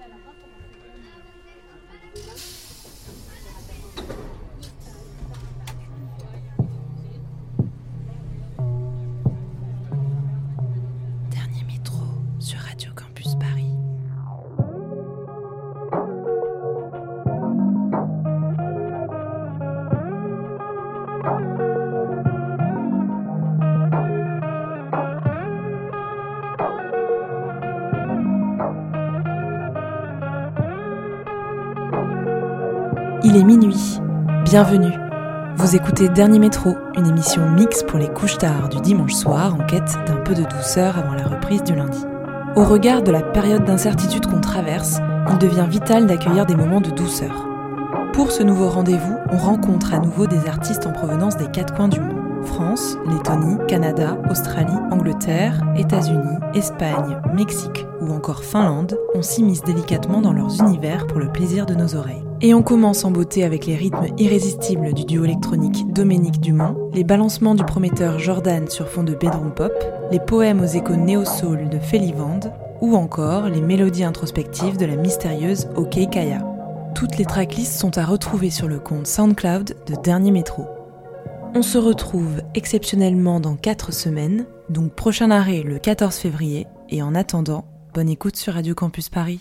Gracias. Bienvenue. Vous écoutez Dernier Métro, une émission mix pour les couches tard du dimanche soir en quête d'un peu de douceur avant la reprise du lundi. Au regard de la période d'incertitude qu'on traverse, il devient vital d'accueillir des moments de douceur. Pour ce nouveau rendez-vous, on rencontre à nouveau des artistes en provenance des quatre coins du monde. France, Lettonie, Canada, Australie, Angleterre, États-Unis, Espagne, Mexique ou encore Finlande, on s'immisce délicatement dans leurs univers pour le plaisir de nos oreilles. Et on commence en beauté avec les rythmes irrésistibles du duo électronique Dominique Dumont, les balancements du prometteur Jordan sur fond de bedroom pop, les poèmes aux échos néo-soul de Felivand, ou encore les mélodies introspectives de la mystérieuse OK Kaya. Toutes les tracklists sont à retrouver sur le compte SoundCloud de Dernier Métro. On se retrouve exceptionnellement dans 4 semaines, donc prochain arrêt le 14 février, et en attendant, bonne écoute sur Radio Campus Paris.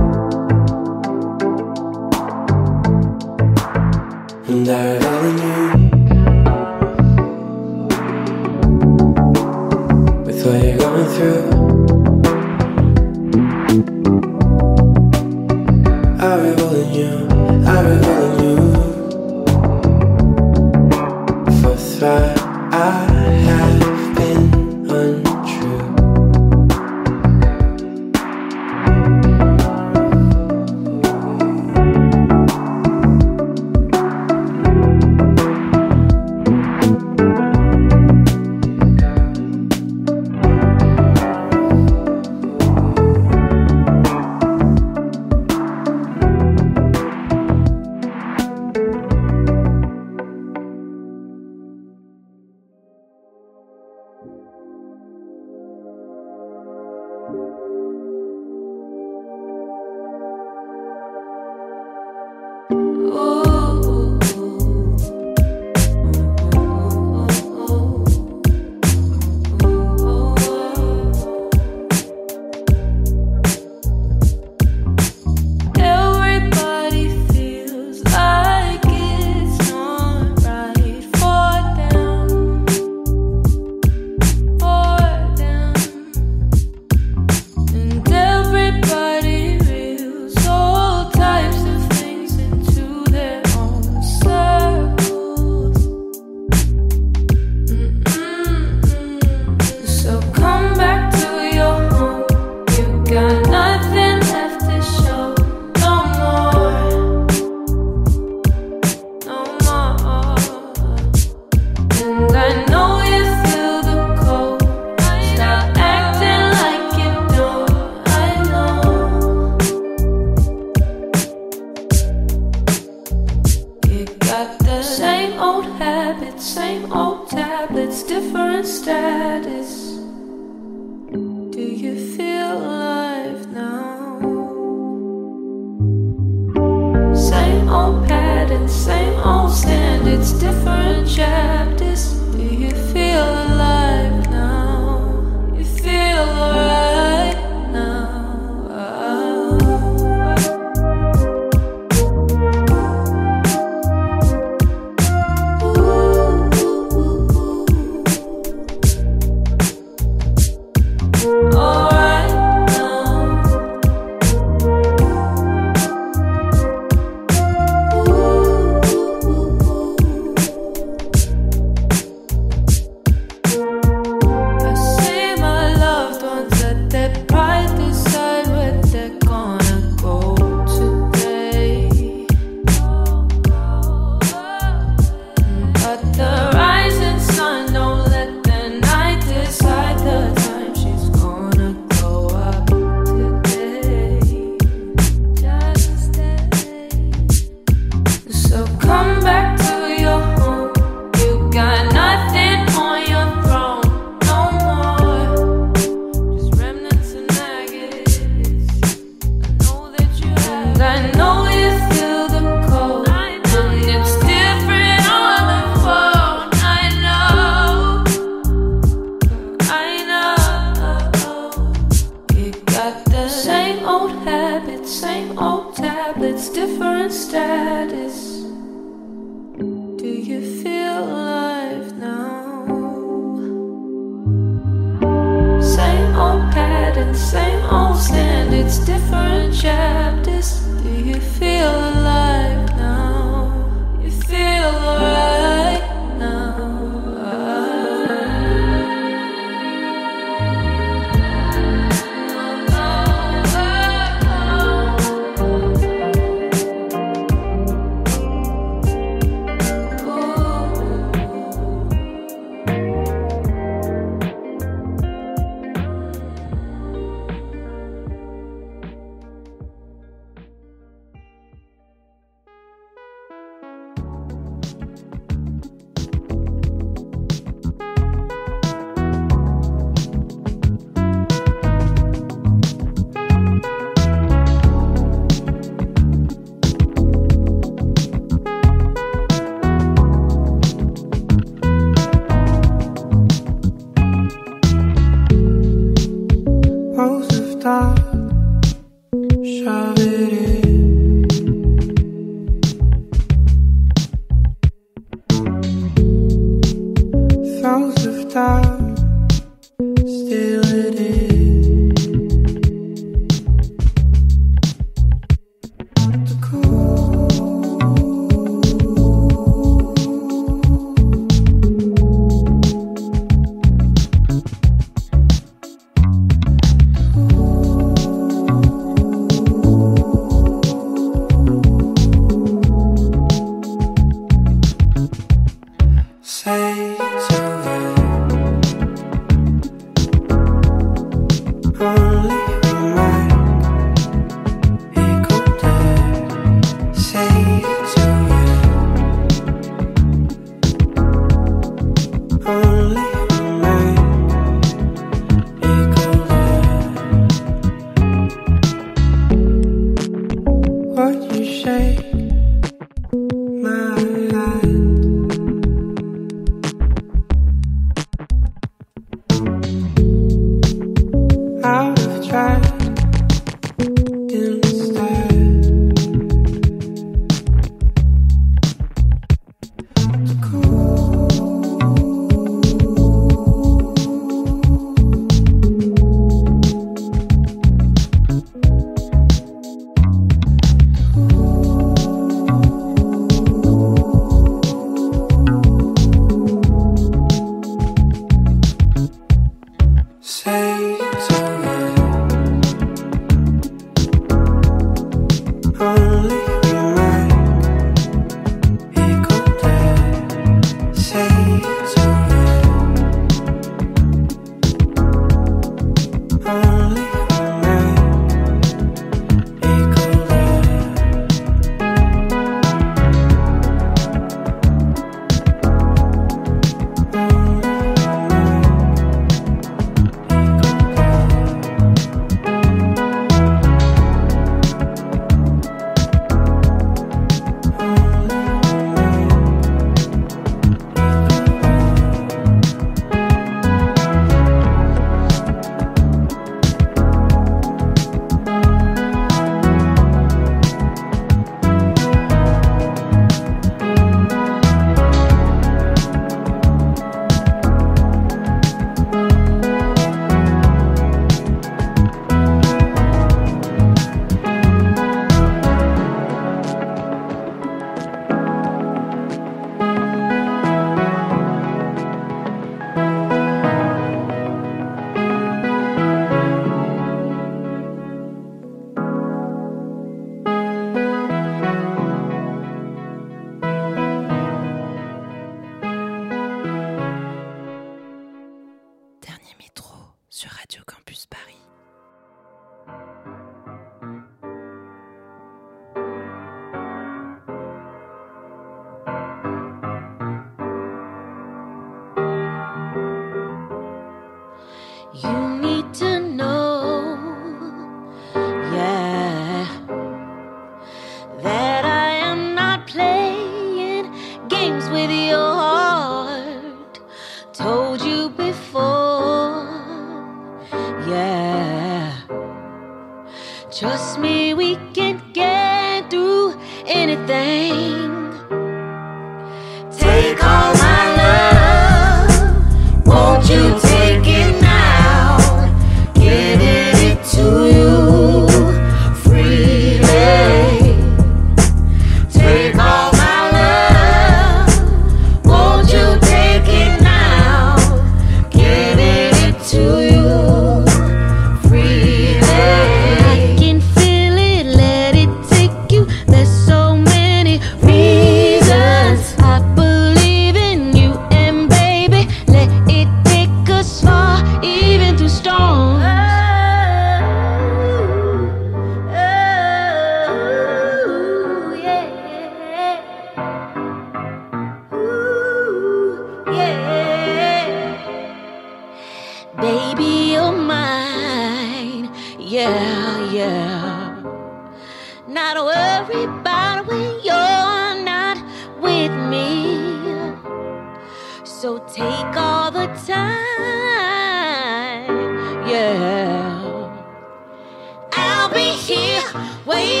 Here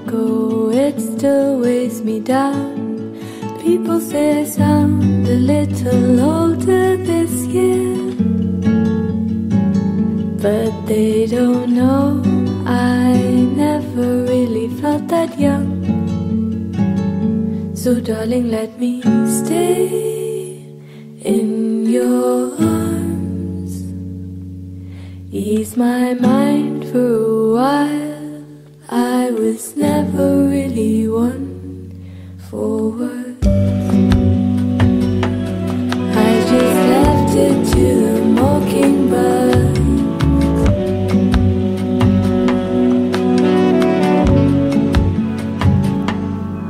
ago, it still weighs me down. People say I sound a little older this year. But they don't know I never really felt that young. So, darling, let me stay in your arms. Ease my mind for a while. I was never really one for words. I just left it to the mockingbird.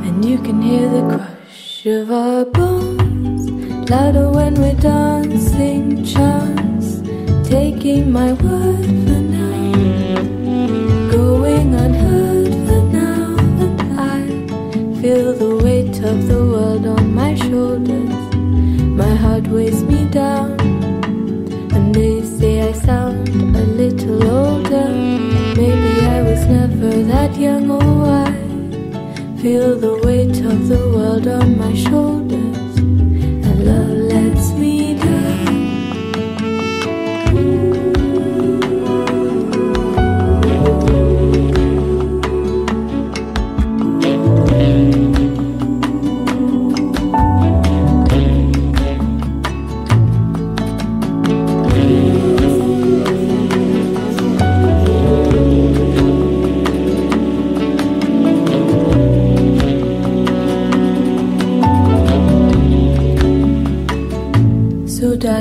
And you can hear the crush of our bones louder when we're dancing chants, taking my word for of the world on my shoulders. My heart weighs me down, and they say I sound a little older. Maybe I was never that young or I Feel the weight of the world on my shoulders,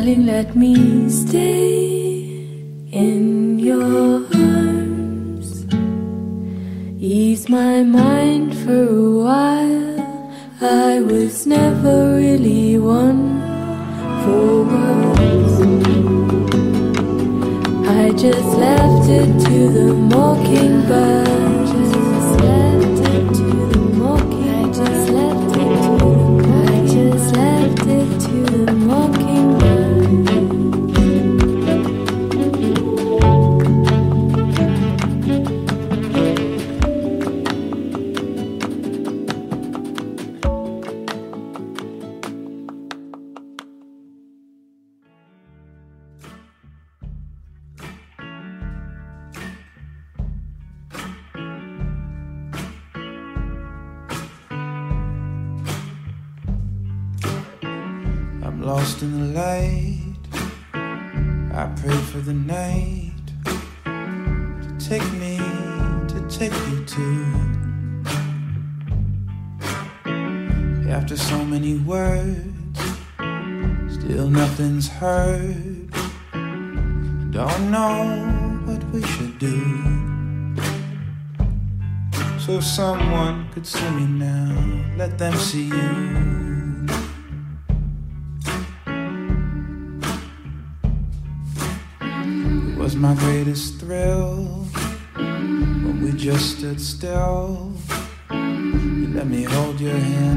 Darling, let me stay in your arms. Ease my mind for a while. I was never really one for words. I just left it to the mockingbird.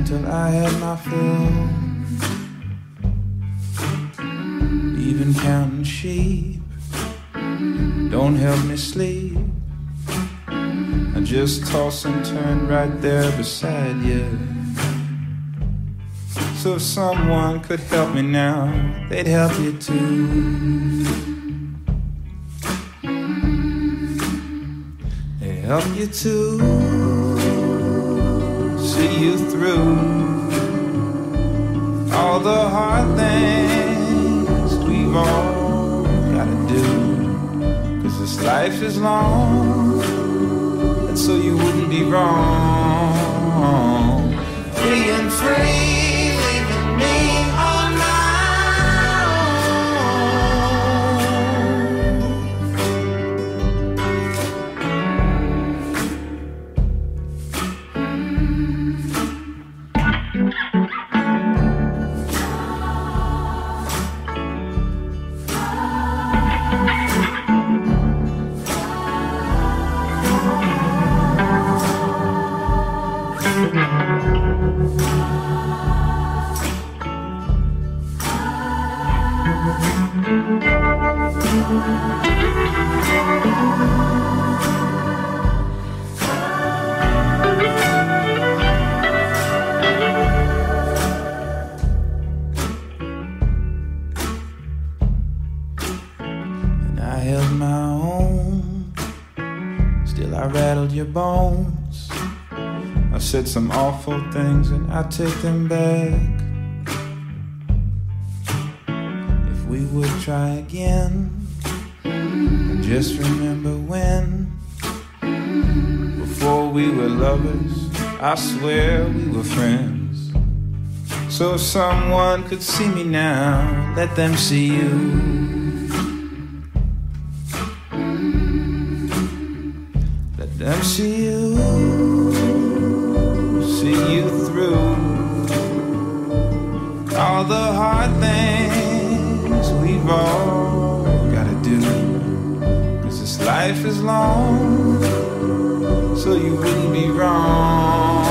Till I had my fill. Even counting sheep don't help me sleep. I just toss and turn right there beside you. So if someone could help me now, they'd help you too. They help you to see you through all the hard things we've all gotta do. Cause this life is long, and so you wouldn't be wrong. Being free, leaving me some awful things, and I take them back. If we would try again, just remember when. Before we were lovers, I swear we were friends. So if someone could see me now, let them see you. Let them see you, all the hard things we've all gotta do. Cause this life is long, so you wouldn't be wrong.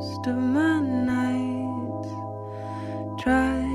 most of my nights try.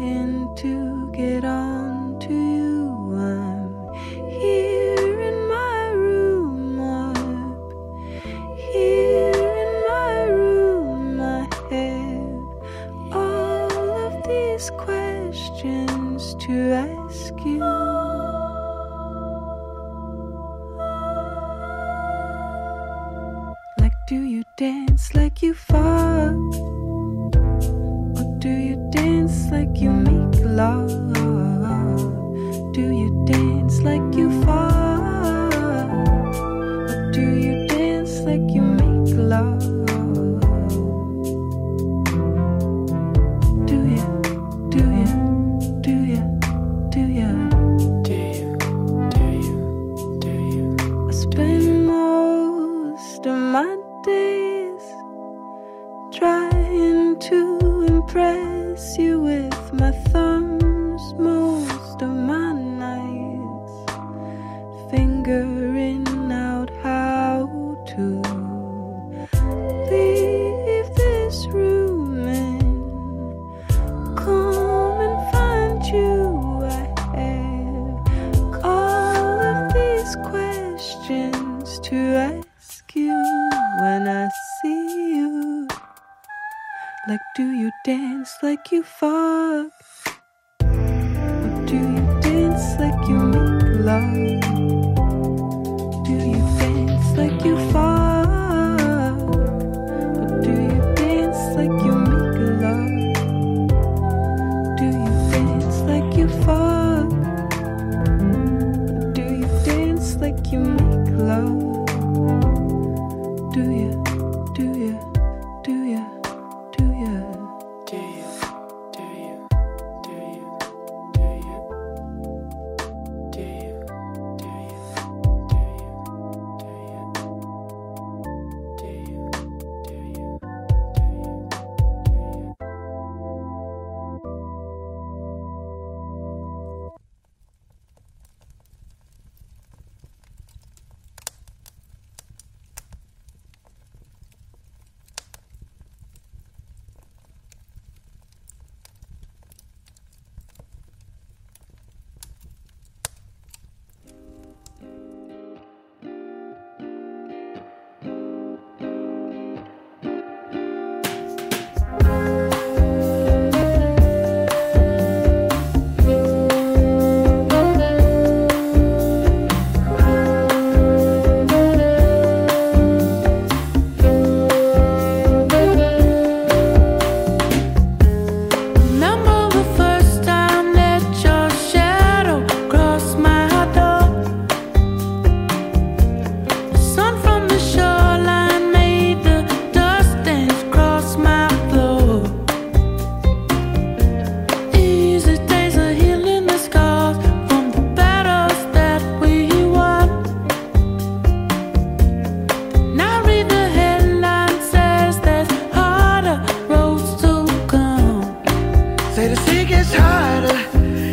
Say the sea gets harder,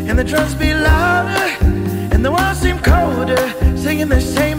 and the drums be louder, and the walls seem colder, singing the same.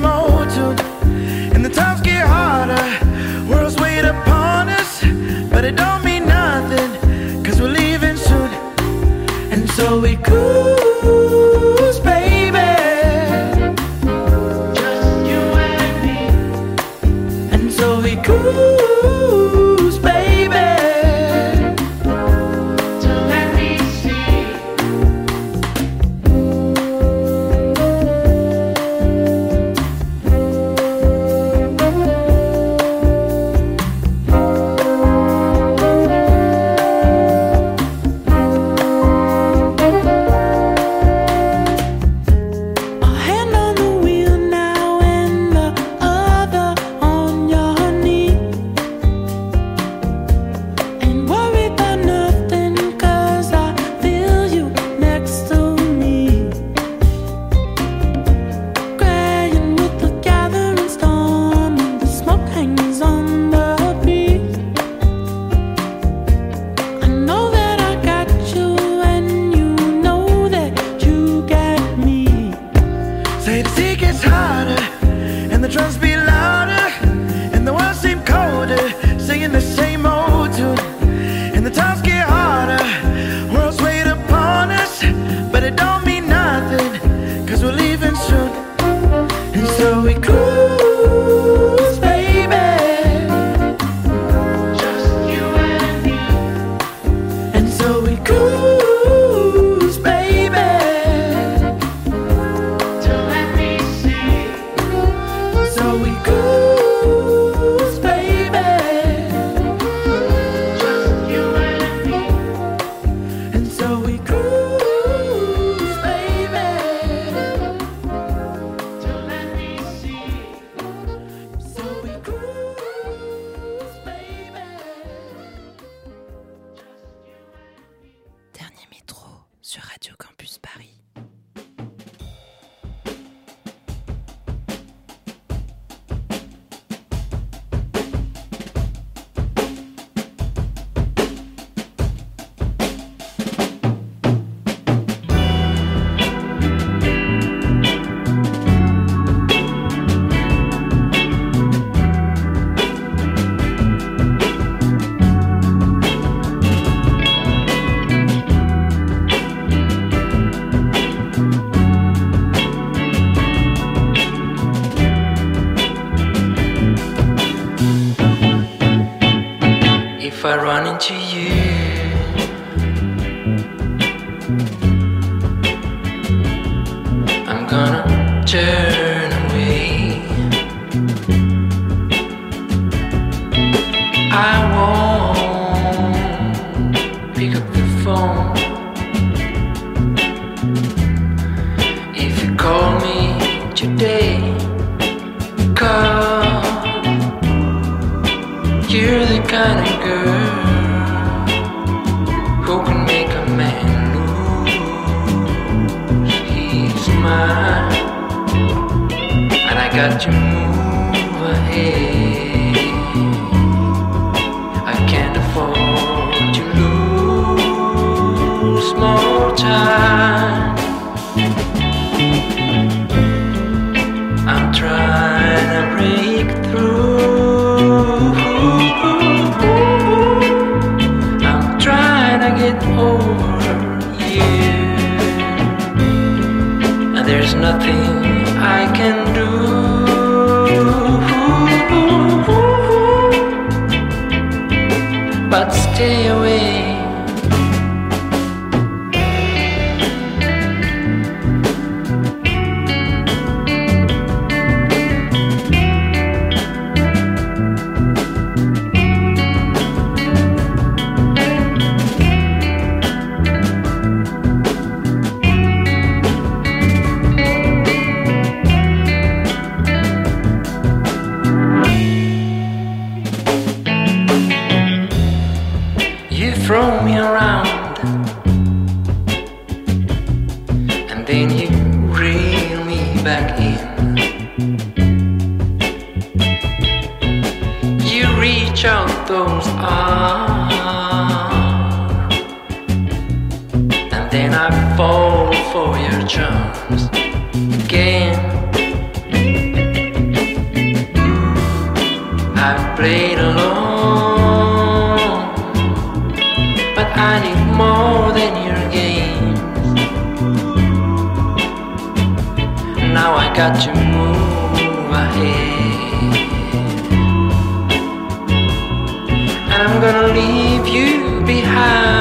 got to move ahead. I can't afford to lose more time. I'm trying to break through. I'm trying to get over you. And there's nothing. got to move ahead. And I'm gonna leave you behind.